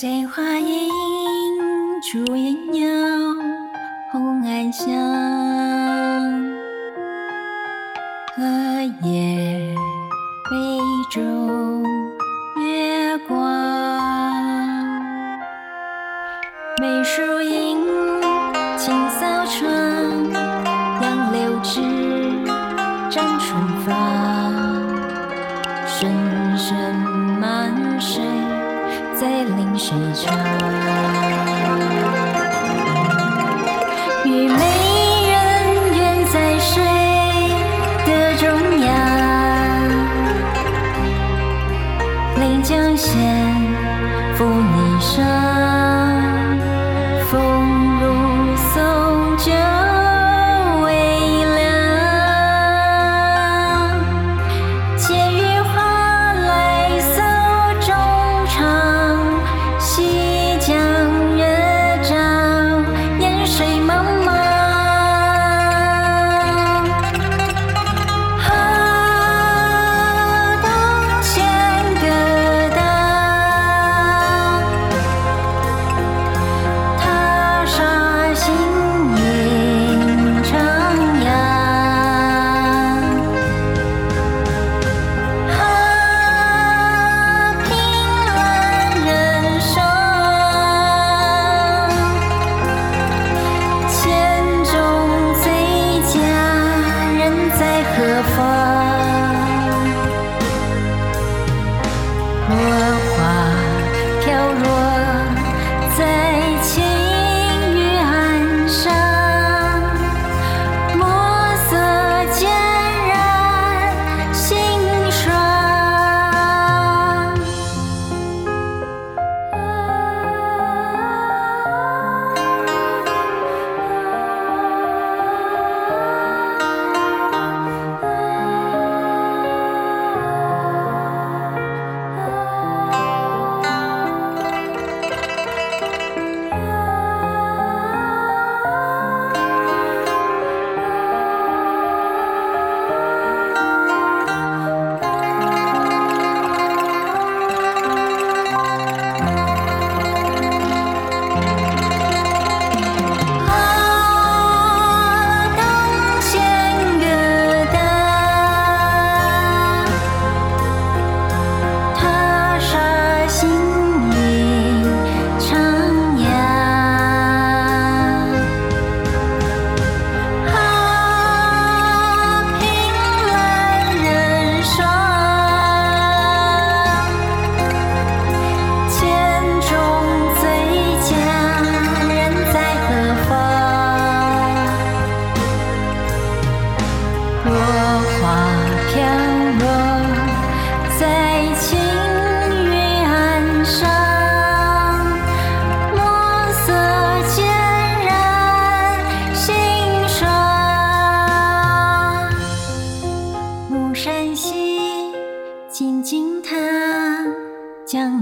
醉花影，烛影摇，红暗香。荷叶杯中月光，梅树阴，清扫窗，杨柳枝，展春芳。声声，在临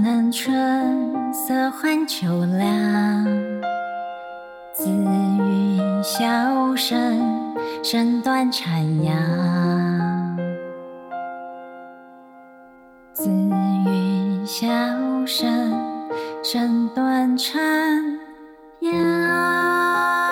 江南春色换秋凉，紫云箫声，声断残阳。紫云箫声，声断残阳。